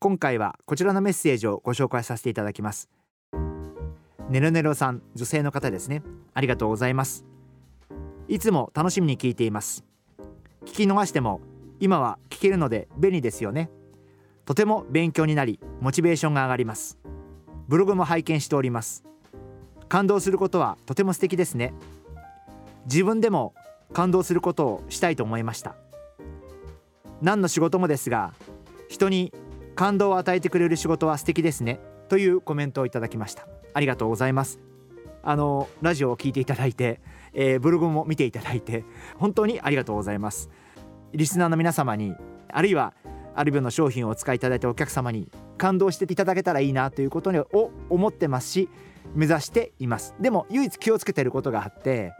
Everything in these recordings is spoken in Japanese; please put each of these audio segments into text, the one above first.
今回はこちらのメッセージをご紹介させていただきます。ネロネロさん女性の方ですね。ありがとうございます。いつも楽しみに聞いています。聞き逃しても今は聞けるので便利ですよね。とても勉強になりモチベーションが上がります。ブログも拝見しております。感動することはとても素敵ですね。自分でも感動することをしたいと思いました。何の仕事もですが人に感動を与えてくれる仕事は素敵ですね。というコメントをいただきました。ありがとうございます。あのラジオを聞いていただいてえー、ブログも見ていただいて本当にありがとうございます。リスナーの皆様にあるいはアルビオの商品をお使いいただいたお客様に感動していただけたらいいなということを思ってますし目指しています。でも唯一気をつけていることがあって、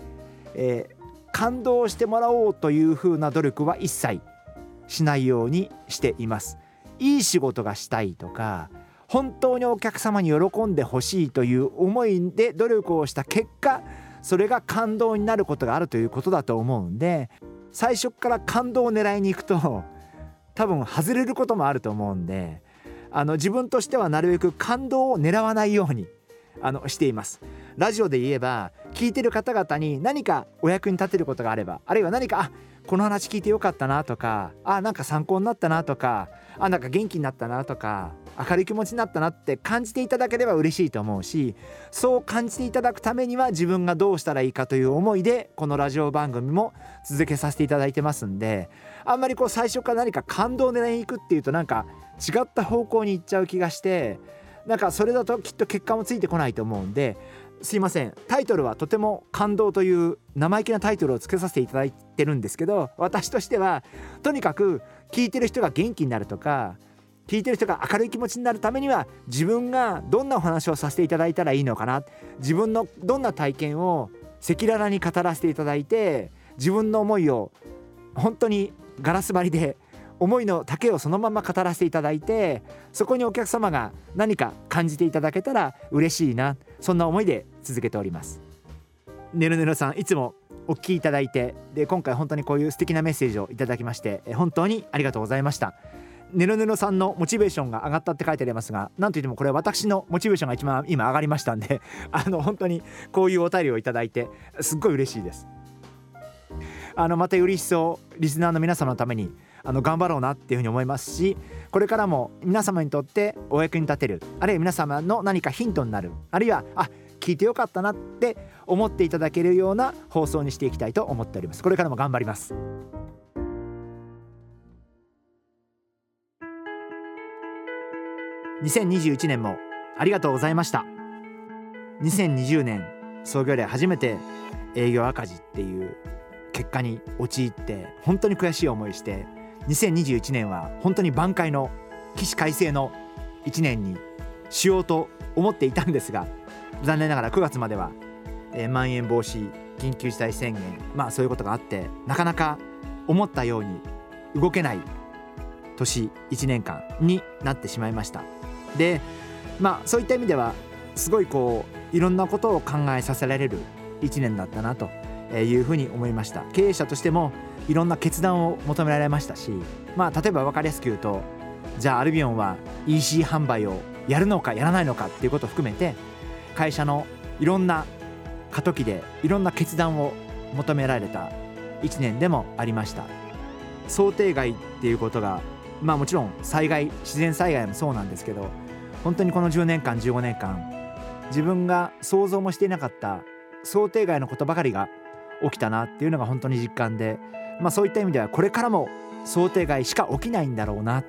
えー、感動してもらおうというふうな努力は一切しないようにしています。いい仕事がしたいとか本当にお客様に喜んでほしいという思いで努力をした結果それが感動になることがあるということだと思うんで最初から感動を狙いに行くと多分外れることもあると思うんであの自分としてはなるべく感動を狙わないようにあのしています。ラジオで言えば聞いてる方々に何かお役に立てることがあればあるいは何かあこの話聞いてよかったなとかあなんか参考になったなとかあなんか元気になったなとか明るい気持ちになったなって感じていただければ嬉しいと思うしそう感じていただくためには自分がどうしたらいいかという思いでこのラジオ番組も続けさせていただいてますんであんまりこう最初から何か感動を狙いに行くっていうとなんか違った方向に行っちゃう気がしてなんかそれだときっと結果もついてこないと思うんですいません。タイトルはとても感動という生意気なタイトルをつけさせていただいてるんですけど私としてはとにかく聞いてる人が元気になるとか聞いてる人が明るい気持ちになるためには自分がどんなお話をさせていただいたらいいのかな。自分のどんな体験を赤裸々に語らせていただいて自分の思いを本当にガラス張りで思いの丈をそのまま語らせていただいてそこにお客様が何か感じていただけたら嬉しいな。そんな思いで続けております。ねるねるさんいつもお聞きいただいてで今回本当にこういう素敵なメッセージをいただきまして本当にありがとうございました。ネロネロさんのモチベーションが上がったって書いてありますがなんといってもこれ私のモチベーションが一番今上がりましたんで あの本当にこういうお便りをいただいてすっごい嬉しいです。あのまたより一層リスナーの皆様のためにあの頑張ろうなっていうふうに思いますしこれからも皆様にとってお役に立てるあるいは皆様の何かヒントになるあるいはあ聞いてよかったなって思っていただけるような放送にしていきたいと思っております。これからも頑張ります。2021年もありがとうございました。2020年創業以来初めて営業赤字っていう結果に陥って本当に悔しい思いして2021年は本当に挽回の起死回生の1年にしようと思っていたんですが残念ながら9月までは、えー、まん延防止緊急事態宣言まあそういうことがあってなかなか思ったように動けない年1年間になってしまいました。でまあそういった意味ではすごいこういろんなことを考えさせられる1年だったなというふうに思いました。経営者としてもいろんな決断を求められましたしまあ例えば分かりやすく言うとじゃあアルビオンは EC 販売をやるのかやらないのかっていうことを含めて会社のいろんな過渡期でいろんな決断を求められた1年でもありました。想定外っていうことがまあもちろん災害自然災害もそうなんですけど本当にこの10年間15年間自分が想像もしていなかった想定外のことばかりが起きたなっていうのが本当に実感で、まあ、そういった意味ではこれからも想定外しか起きないんだろうな。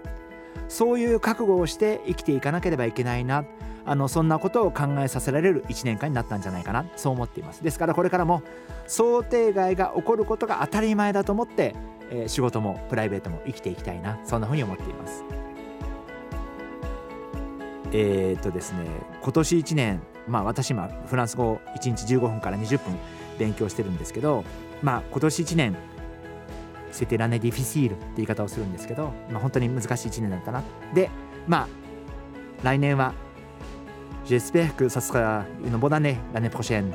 そういう覚悟をして生きていかなければいけないな。あのそんなことを考えさせられる1年間になったんじゃないかな。そう思っています。ですからこれからも想定外が起こることが当たり前だと思って、えー、仕事もプライベートも生きていきたいな。そんなふうに思っています。えー、っとですね今年1年まあ私今フランス語1日15分から20分勉強してるんですけどまあ今年1年セテラネディフィシールって言い方をするんですけど、まあ、本当に難しい1年だったな。でまあ来年は J'espère que ça sera une bonne année。l'année prochaine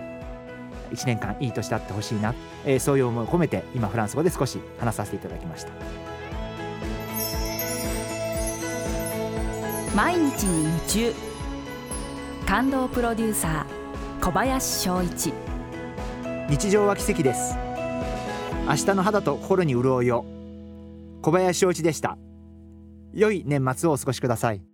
1年間いい年であってほしいな、えー、そういう思いを込めて今フランス語で少し話させていただきました。毎日に夢中。感動プロデューサー小林翔一。日常は奇跡です。明日の肌と心に潤いを小林翔一でした。良い年末をお過ごしください。